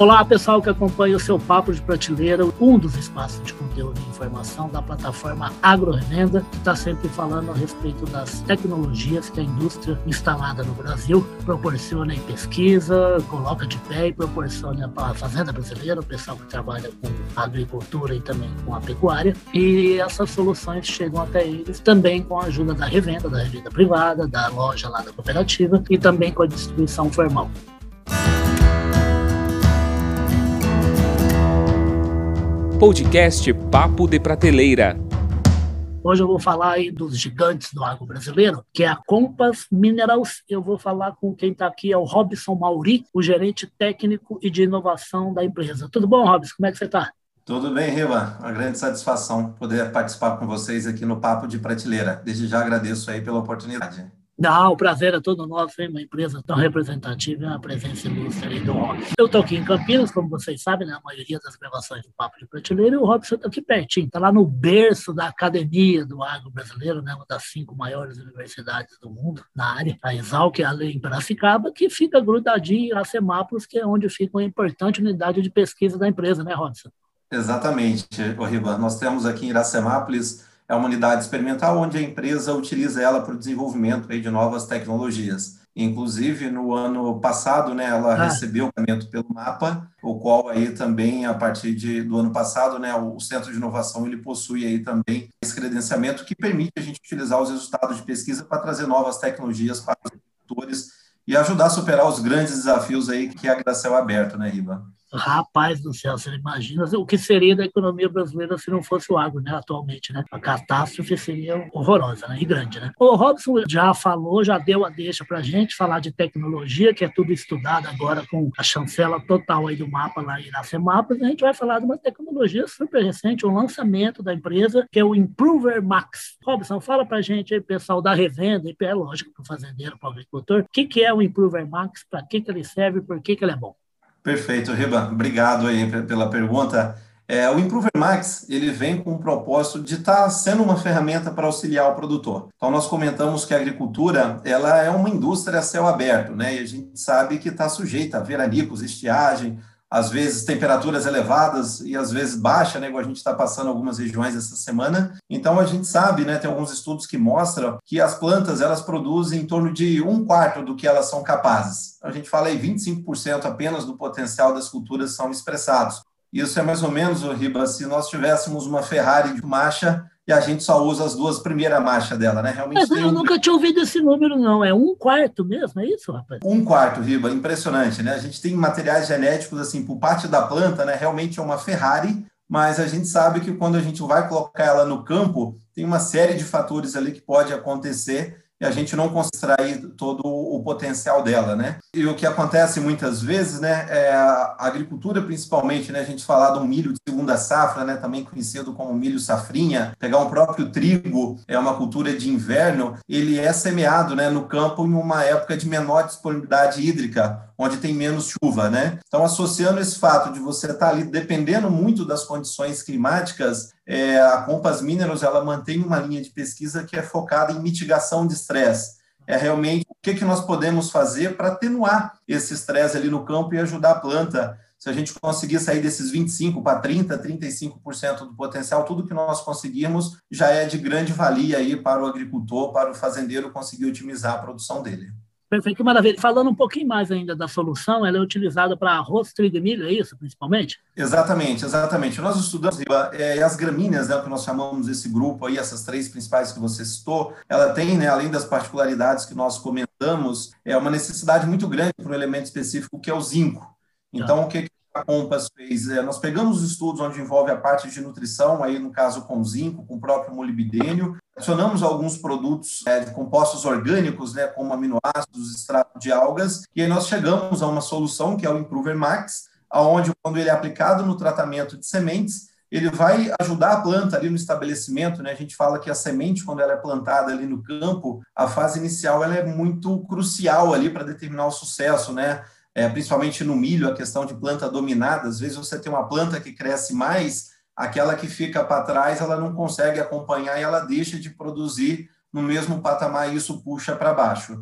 Olá, pessoal que acompanha o seu Papo de Prateleira, um dos espaços de conteúdo e informação da plataforma AgroRevenda, que está sempre falando a respeito das tecnologias que a indústria instalada no Brasil proporciona em pesquisa, coloca de pé e proporciona para a fazenda brasileira, o pessoal que trabalha com agricultura e também com a pecuária. E essas soluções chegam até eles também com a ajuda da revenda, da revenda privada, da loja lá da cooperativa e também com a distribuição formal. Podcast Papo de Prateleira. Hoje eu vou falar aí dos gigantes do agro brasileiro, que é a Compass Minerals. Eu vou falar com quem está aqui, é o Robson Mauri, o gerente técnico e de inovação da empresa. Tudo bom, Robson? Como é que você está? Tudo bem, Riva. Uma grande satisfação poder participar com vocês aqui no Papo de Prateleira. Desde já agradeço aí pela oportunidade. Não, o prazer é todo nosso, hein? Uma empresa tão representativa uma presença ilustre aí do Robson. Eu estou aqui em Campinas, como vocês sabem, né? A maioria das gravações do Papo de Prateleira, e o Robson está aqui pertinho, está lá no berço da academia do agro brasileiro, né? Uma das cinco maiores universidades do mundo na área, a Exalc, além em Piracicaba, que fica grudadinho em Iracemápolis, que é onde fica uma importante unidade de pesquisa da empresa, né, Robson? Exatamente, Riva. Nós temos aqui em Iracemápolis é uma unidade experimental onde a empresa utiliza ela para o desenvolvimento aí de novas tecnologias. Inclusive, no ano passado, né, ela ah. recebeu o pagamento pelo MAPA, o qual aí também, a partir de, do ano passado, né, o Centro de Inovação, ele possui aí também esse credenciamento que permite a gente utilizar os resultados de pesquisa para trazer novas tecnologias para os agricultores e ajudar a superar os grandes desafios aí que é a céu aberto, né, Riba? Rapaz do céu, você imagina o que seria da economia brasileira se não fosse o agro, né, atualmente, né? A catástrofe seria horrorosa, né, e grande, né? O Robson já falou, já deu a deixa para gente falar de tecnologia, que é tudo estudado agora com a chancela total aí do mapa lá em Iracemapas, a gente vai falar de uma tecnologia super recente, um lançamento da empresa, que é o Improver Max. Robson, fala para gente aí, pessoal da revenda, e é lógico para o fazendeiro, para o agricultor, o que, que é o Improver Max, para que, que ele serve, por que, que ele é bom? Perfeito, Riba. Obrigado aí pela pergunta. É, o Improver Max ele vem com o propósito de estar tá sendo uma ferramenta para auxiliar o produtor. Então nós comentamos que a agricultura ela é uma indústria a céu aberto, né? E a gente sabe que está sujeita a veranicos, estiagem, às vezes temperaturas elevadas e às vezes baixa, né, igual a gente está passando algumas regiões essa semana. Então a gente sabe, né, tem alguns estudos que mostram que as plantas elas produzem em torno de um quarto do que elas são capazes. A gente fala aí 25% apenas do potencial das culturas são expressados. Isso é mais ou menos, Riba, se nós tivéssemos uma Ferrari de marcha e a gente só usa as duas primeiras marchas dela, né? Realmente Mas eu um... nunca tinha ouvido esse número, não. É um quarto mesmo, é isso, rapaz? Um quarto, Riba, impressionante, né? A gente tem materiais genéticos, assim, por parte da planta, né? Realmente é uma Ferrari, mas a gente sabe que quando a gente vai colocar ela no campo, tem uma série de fatores ali que pode acontecer e a gente não consegue todo o potencial dela, né? E o que acontece muitas vezes, né, é a agricultura principalmente, né, a gente falar do milho de segunda safra, né, também conhecido como milho safrinha, pegar um próprio trigo, é uma cultura de inverno, ele é semeado, né, no campo em uma época de menor disponibilidade hídrica, onde tem menos chuva, né? Então, associando esse fato de você estar ali dependendo muito das condições climáticas, é, a Compass Minerals ela mantém uma linha de pesquisa que é focada em mitigação de estresse. É realmente o que, que nós podemos fazer para atenuar esse estresse ali no campo e ajudar a planta. Se a gente conseguir sair desses 25% para 30%, 35% do potencial, tudo que nós conseguirmos já é de grande valia aí para o agricultor, para o fazendeiro conseguir otimizar a produção dele. Perfeito, que maravilha. Falando um pouquinho mais ainda da solução, ela é utilizada para arroz, trigo e milho, é isso, principalmente? Exatamente, exatamente. Nós estudamos é, as gramíneas, né, que nós chamamos esse grupo aí, essas três principais que você citou, ela tem, né, além das particularidades que nós comentamos, é uma necessidade muito grande para um elemento específico que é o zinco. Então, tá. o que a Compass fez? É, nós pegamos os estudos onde envolve a parte de nutrição, aí no caso com zinco, com o próprio molibdênio, adicionamos alguns produtos é, de compostos orgânicos, né, como aminoácidos, extrato de algas, e aí nós chegamos a uma solução que é o Improver Max, aonde quando ele é aplicado no tratamento de sementes, ele vai ajudar a planta ali no estabelecimento, né? A gente fala que a semente, quando ela é plantada ali no campo, a fase inicial ela é muito crucial ali para determinar o sucesso, né? É, principalmente no milho, a questão de planta dominada. Às vezes você tem uma planta que cresce mais, aquela que fica para trás, ela não consegue acompanhar e ela deixa de produzir no mesmo patamar e isso puxa para baixo.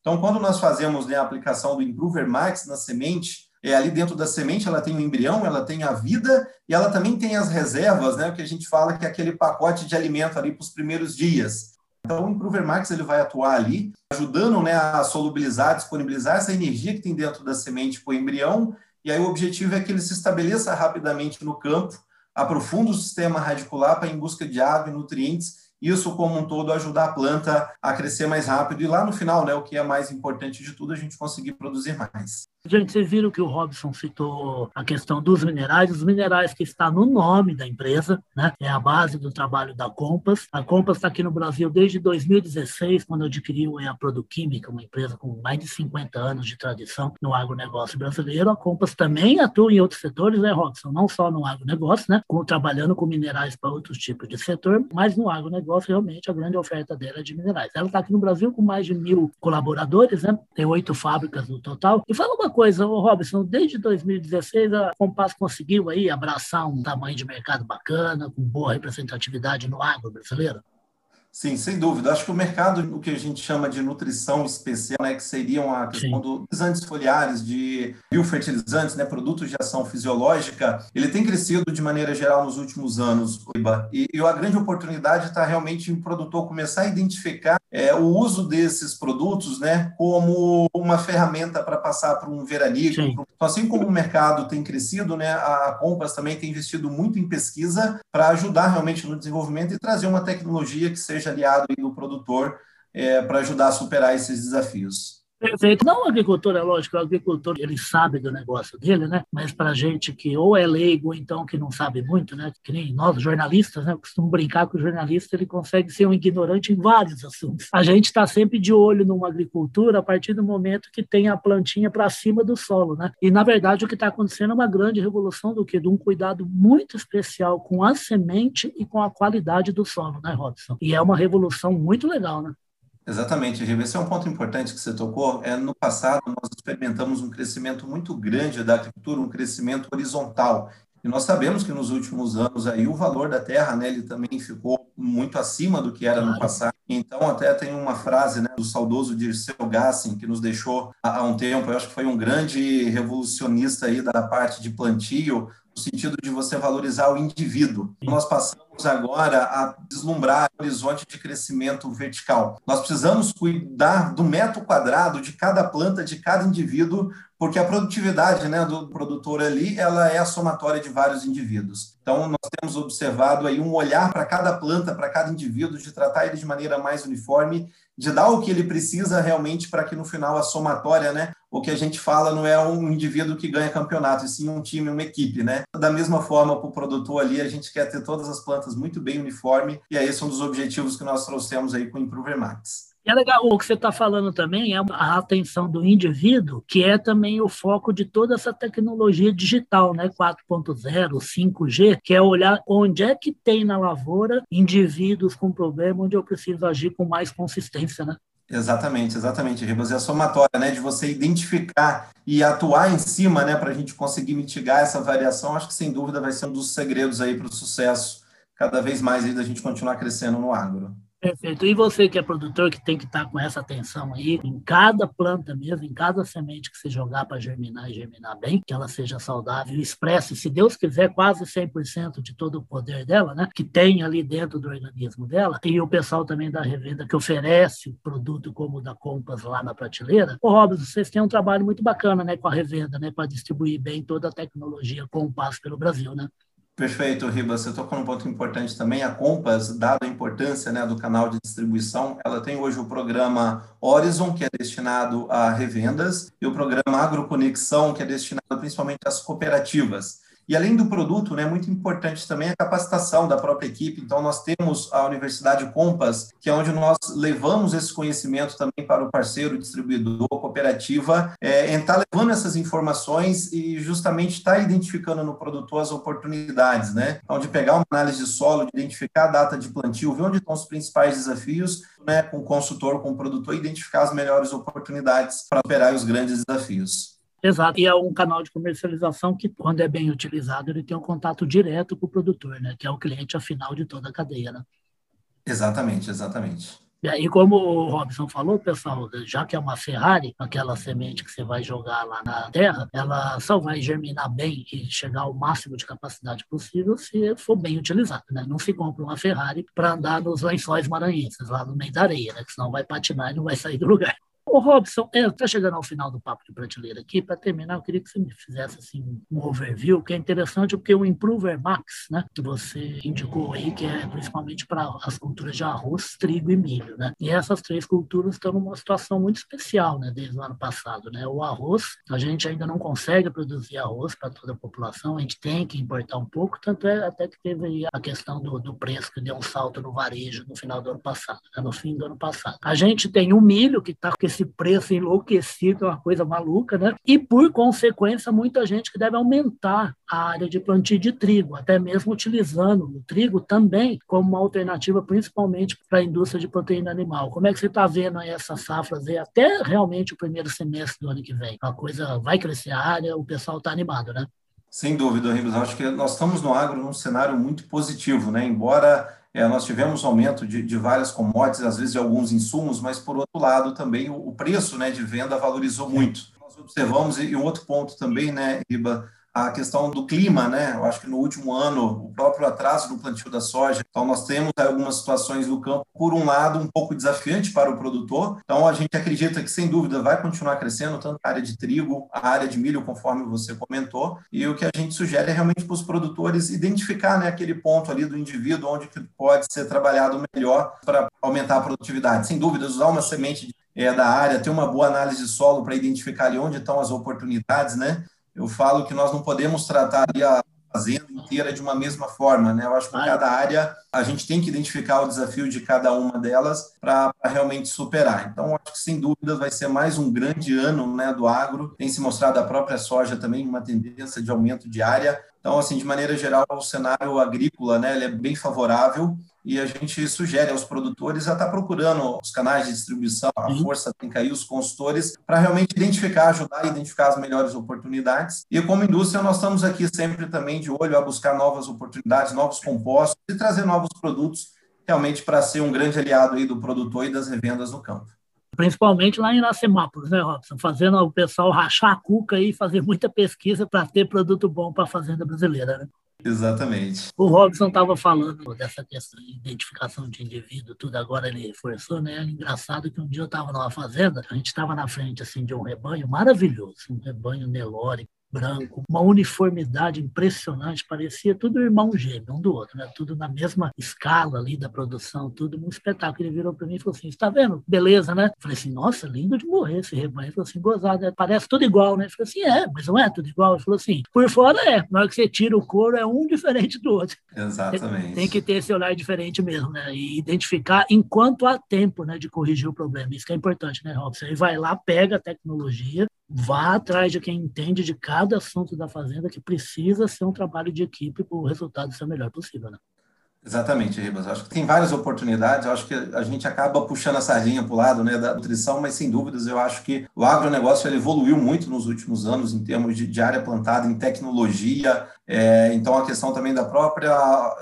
Então, quando nós fazemos né, a aplicação do Improver Max na semente, É, ali dentro da semente ela tem o embrião, ela tem a vida e ela também tem as reservas, né? Que a gente fala que é aquele pacote de alimento ali para os primeiros dias. Então, o Improver Max ele vai atuar ali, ajudando né, a solubilizar, disponibilizar essa energia que tem dentro da semente para o embrião. E aí o objetivo é que ele se estabeleça rapidamente no campo, aprofunda o sistema radicular para em busca de água e nutrientes isso como um todo ajudar a planta a crescer mais rápido e lá no final, né, o que é mais importante de tudo, a gente conseguir produzir mais. Gente, vocês viram que o Robson citou a questão dos minerais, os minerais que está no nome da empresa, né? É a base do trabalho da Compass. A Compass está aqui no Brasil desde 2016, quando adquiriu a Produquímica, uma empresa com mais de 50 anos de tradição no agronegócio brasileiro. A Compass também atua em outros setores, né, Robson? Não só no agronegócio, né? Com, trabalhando com minerais para outros tipos de setor, mas no agronegócio, realmente, a grande oferta dela é de minerais. Ela está aqui no Brasil com mais de mil colaboradores, né? Tem oito fábricas no total. E fala uma coisa, Robson, desde 2016 a Compass conseguiu aí abraçar um tamanho de mercado bacana, com boa representatividade no agro brasileiro? Sim, sem dúvida. Acho que o mercado, o que a gente chama de nutrição especial, né, que seriam a questão dos antifoliares, de biofertilizantes, né, produtos de ação fisiológica, ele tem crescido de maneira geral nos últimos anos, e, e a grande oportunidade está realmente em o produtor começar a identificar é, o uso desses produtos né, como uma ferramenta para passar para um veranico. Então, assim como o mercado tem crescido, né, a Compass também tem investido muito em pesquisa para ajudar realmente no desenvolvimento e trazer uma tecnologia que seja aliado do produtor é, para ajudar a superar esses desafios. Perfeito. Não o agricultor, é lógico, o agricultor ele sabe do negócio dele, né? Mas para gente que ou é leigo ou então que não sabe muito, né? Que nem nós, jornalistas, né? Eu costumo brincar que o jornalista ele consegue ser um ignorante em vários assuntos. A gente está sempre de olho numa agricultura a partir do momento que tem a plantinha para cima do solo, né? E na verdade o que está acontecendo é uma grande revolução do que de um cuidado muito especial com a semente e com a qualidade do solo, né, Robson? E é uma revolução muito legal, né? Exatamente, Riva. Esse é um ponto importante que você tocou. É, no passado, nós experimentamos um crescimento muito grande da agricultura, um crescimento horizontal. E nós sabemos que nos últimos anos aí o valor da terra, né, ele também ficou muito acima do que era no passado. Então até tem uma frase, né, do saudoso Dirceu Gassin que nos deixou há um tempo. Eu acho que foi um grande revolucionista aí da parte de plantio, no sentido de você valorizar o indivíduo. Nós passamos agora a deslumbrar o horizonte de crescimento vertical. Nós precisamos cuidar do metro quadrado de cada planta, de cada indivíduo, porque a produtividade né, do produtor ali ela é a somatória de vários indivíduos. Então, nós temos observado aí um olhar para cada planta, para cada indivíduo, de tratar ele de maneira mais uniforme, de dar o que ele precisa realmente para que no final a somatória, né, o que a gente fala não é um indivíduo que ganha campeonato, e sim um time, uma equipe, né? Da mesma forma, para o produtor ali, a gente quer ter todas as plantas muito bem uniforme, e é um dos objetivos que nós trouxemos aí com o Improver Max. É legal, o que você está falando também é a atenção do indivíduo, que é também o foco de toda essa tecnologia digital, né? 4.0, 5G, que é olhar onde é que tem na lavoura indivíduos com problema, onde eu preciso agir com mais consistência, né? Exatamente, exatamente, Ribas. É a somatória, né, de você identificar e atuar em cima, né, para a gente conseguir mitigar essa variação, acho que sem dúvida vai ser um dos segredos aí para o sucesso cada vez mais aí da gente continuar crescendo no agro. Perfeito. E você que é produtor, que tem que estar com essa atenção aí, em cada planta mesmo, em cada semente que você jogar para germinar e germinar bem, que ela seja saudável expresse, se Deus quiser, quase 100% de todo o poder dela, né? Que tem ali dentro do organismo dela. E o pessoal também da revenda que oferece produto como o da Compass lá na prateleira. Ô, Robson, vocês têm um trabalho muito bacana, né, com a revenda, né, para distribuir bem toda a tecnologia Compass pelo Brasil, né? Perfeito, Ribas. Você tocou num ponto importante também. A Compass, dada a importância né, do canal de distribuição, ela tem hoje o programa Horizon, que é destinado a revendas, e o programa Agroconexão, que é destinado principalmente às cooperativas. E além do produto, né, muito importante também a capacitação da própria equipe. Então, nós temos a Universidade Compass, que é onde nós levamos esse conhecimento também para o parceiro, distribuidor, cooperativa, é, estar levando essas informações e justamente estar tá identificando no produtor as oportunidades, né? Então, de pegar uma análise de solo, de identificar a data de plantio, ver onde estão os principais desafios, né, com o consultor, com o produtor, identificar as melhores oportunidades para operar os grandes desafios. Exato. E é um canal de comercialização que, quando é bem utilizado, ele tem um contato direto com o produtor, né? Que é o cliente afinal de toda a cadeia, né? Exatamente, exatamente. E como o Robson falou, pessoal, já que é uma Ferrari, aquela semente que você vai jogar lá na terra, ela só vai germinar bem e chegar ao máximo de capacidade possível se for bem utilizada. Né? Não se compra uma Ferrari para andar nos lençóis maranhenses, lá no meio da areia, né? que senão vai patinar e não vai sair do lugar. Ô, Robson, está é, chegando ao final do papo de prateleira aqui. Para terminar, eu queria que você me fizesse assim, um overview, que é interessante, porque o Improver Max, né, que você indicou aí, que é principalmente para as culturas de arroz, trigo e milho. Né? E essas três culturas estão numa situação muito especial né, desde o ano passado. Né? O arroz, a gente ainda não consegue produzir arroz para toda a população, a gente tem que importar um pouco, tanto é até que teve a questão do, do preço que deu um salto no varejo no final do ano passado, né, no fim do ano passado. A gente tem o milho, que está com esse esse preço enlouquecido, é uma coisa maluca, né? E, por consequência, muita gente que deve aumentar a área de plantio de trigo, até mesmo utilizando o trigo também como uma alternativa, principalmente para a indústria de proteína animal. Como é que você está vendo aí essas safras aí, até realmente o primeiro semestre do ano que vem? A coisa vai crescer a área, o pessoal está animado, né? Sem dúvida, Ribas. Acho que nós estamos no agro num cenário muito positivo, né? Embora é, nós tivemos aumento de, de, várias commodities, às vezes de alguns insumos, mas por outro lado também o, o preço né, de venda valorizou muito. Nós observamos, e um outro ponto também, né, Riba, a questão do clima, né? Eu acho que no último ano, o próprio atraso no plantio da soja. Então, nós temos algumas situações no campo, por um lado, um pouco desafiante para o produtor. Então, a gente acredita que, sem dúvida, vai continuar crescendo, tanto a área de trigo, a área de milho, conforme você comentou. E o que a gente sugere é realmente para os produtores identificar né, aquele ponto ali do indivíduo onde pode ser trabalhado melhor para aumentar a produtividade. Sem dúvida, usar uma semente é, da área, ter uma boa análise de solo para identificar ali onde estão as oportunidades, né? Eu falo que nós não podemos tratar a fazenda inteira de uma mesma forma, né? Eu acho que cada área a gente tem que identificar o desafio de cada uma delas para realmente superar. Então, acho que sem dúvida vai ser mais um grande ano, né, do agro. Tem se mostrado a própria soja também uma tendência de aumento de área. Então, assim, de maneira geral, o cenário agrícola, né, ele é bem favorável e a gente sugere aos produtores a estar tá procurando os canais de distribuição, a força tem que cair, os consultores, para realmente identificar, ajudar a identificar as melhores oportunidades. E como indústria, nós estamos aqui sempre também de olho a buscar novas oportunidades, novos compostos e trazer novos produtos realmente para ser um grande aliado aí do produtor e das revendas no campo principalmente lá em Iracemápolis, né, Robson? Fazendo o pessoal rachar a cuca e fazer muita pesquisa para ter produto bom para a fazenda brasileira, né? Exatamente. O Robson estava falando dessa questão de identificação de indivíduo, tudo agora ele reforçou, né? Engraçado que um dia eu estava numa fazenda, a gente estava na frente assim de um rebanho maravilhoso, um rebanho Nelore, branco, uma uniformidade impressionante, parecia tudo irmão gêmeo, um do outro, né? tudo na mesma escala ali da produção, tudo um espetáculo. Ele virou para mim e falou assim: está vendo? Beleza, né? Falei assim: nossa, lindo de morrer esse rebanho. Ele falou assim: gozado, é, parece tudo igual, né? Eu falei assim: é, mas não é tudo igual. Ele falou assim: por fora é, na hora que você tira o couro, é um diferente do outro. Exatamente. Tem que ter esse olhar diferente mesmo, né? E identificar enquanto há tempo, né, de corrigir o problema. Isso que é importante, né, Robson? Aí vai lá, pega a tecnologia, vá atrás de quem entende de cada assunto da fazenda, que precisa ser um trabalho de equipe para o resultado ser o melhor possível. Né? Exatamente, Ribas. Acho que tem várias oportunidades. Acho que a gente acaba puxando a sardinha para o lado né, da nutrição, mas sem dúvidas eu acho que o agronegócio evoluiu muito nos últimos anos em termos de, de área plantada, em tecnologia, é, então, a questão também da própria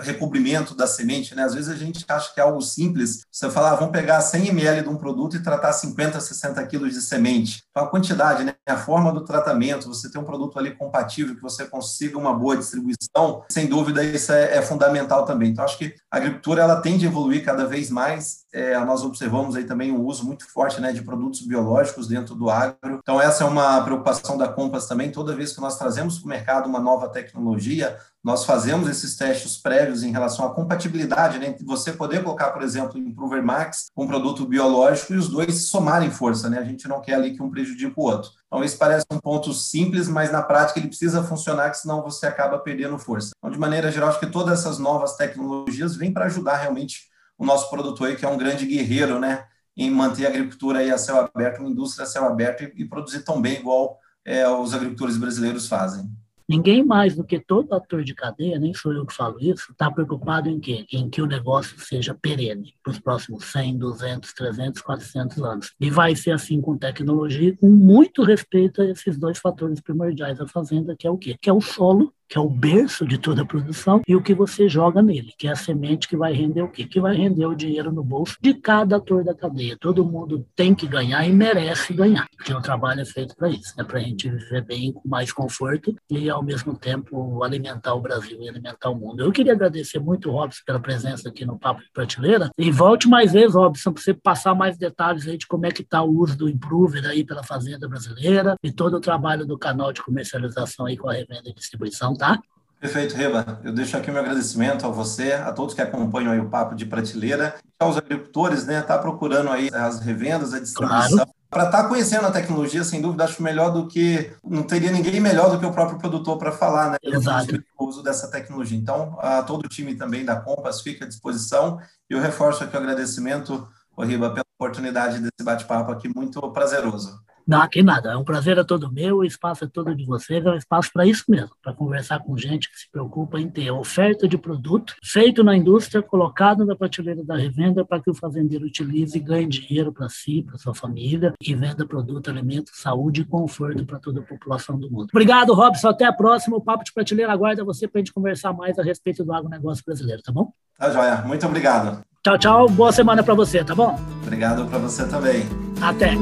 recobrimento da semente, né? Às vezes a gente acha que é algo simples. Você fala, ah, vamos pegar 100 ml de um produto e tratar 50, 60 quilos de semente. Então, a quantidade, né? A forma do tratamento, você ter um produto ali compatível, que você consiga uma boa distribuição, sem dúvida isso é, é fundamental também. Então, acho que a agricultura, ela tende a evoluir cada vez mais. É, nós observamos aí também um uso muito forte, né? De produtos biológicos dentro do agro. Então, essa é uma preocupação da Compass também. Toda vez que nós trazemos para o mercado uma nova tecnologia, nós fazemos esses testes prévios em relação à compatibilidade, né, entre você poder colocar, por exemplo, Improver Max, um produto biológico, e os dois somarem força, né? A gente não quer ali que um prejudique o outro. Então, isso parece um ponto simples, mas na prática ele precisa funcionar, senão você acaba perdendo força. Então, de maneira geral, acho que todas essas novas tecnologias vêm para ajudar realmente o nosso produtor aí, que é um grande guerreiro, né? Em manter a agricultura aí a céu aberto, uma indústria a céu aberto e, e produzir tão bem igual é, os agricultores brasileiros fazem. Ninguém mais do que todo ator de cadeia, nem sou eu que falo isso, está preocupado em quê? Em que o negócio seja perene para os próximos 100, 200, 300, 400 anos. E vai ser assim com tecnologia, com muito respeito a esses dois fatores primordiais da fazenda, que é o quê? Que é o solo que é o berço de toda a produção, e o que você joga nele, que é a semente que vai render o quê? Que vai render o dinheiro no bolso de cada ator da cadeia. Todo mundo tem que ganhar e merece ganhar, porque o trabalho é feito para isso, né? para a gente viver bem, com mais conforto e, ao mesmo tempo, alimentar o Brasil e alimentar o mundo. Eu queria agradecer muito Robson pela presença aqui no Papo de Prateleira e volte mais vezes, Robson, para você passar mais detalhes aí de como é que está o uso do Improver aí pela Fazenda Brasileira e todo o trabalho do canal de comercialização aí com a revenda e distribuição, tá? Perfeito, Reba. Eu deixo aqui o meu agradecimento a você, a todos que acompanham aí o Papo de Prateleira, aos agricultores, né, tá procurando aí as revendas, a distribuição. Claro. Para estar tá conhecendo a tecnologia, sem dúvida, acho melhor do que. Não teria ninguém melhor do que o próprio produtor para falar, né? Exato. O uso dessa tecnologia. Então, a todo o time também da Compass fica à disposição. E eu reforço aqui o agradecimento, Riba, pela oportunidade desse bate-papo aqui, muito prazeroso. Não, que nada. É um prazer é todo meu, o espaço é todo de vocês, é um espaço para isso mesmo, para conversar com gente que se preocupa em ter oferta de produto feito na indústria, colocado na prateleira da revenda para que o fazendeiro utilize e ganhe dinheiro para si, para sua família e venda produto, alimento, saúde e conforto para toda a população do mundo. Obrigado, Robson. Até a próxima. O Papo de Prateleira aguarda você para a gente conversar mais a respeito do agronegócio brasileiro, tá bom? Tá joia. Muito obrigado. Tchau, tchau. Boa semana para você, tá bom? Obrigado para você também. Até.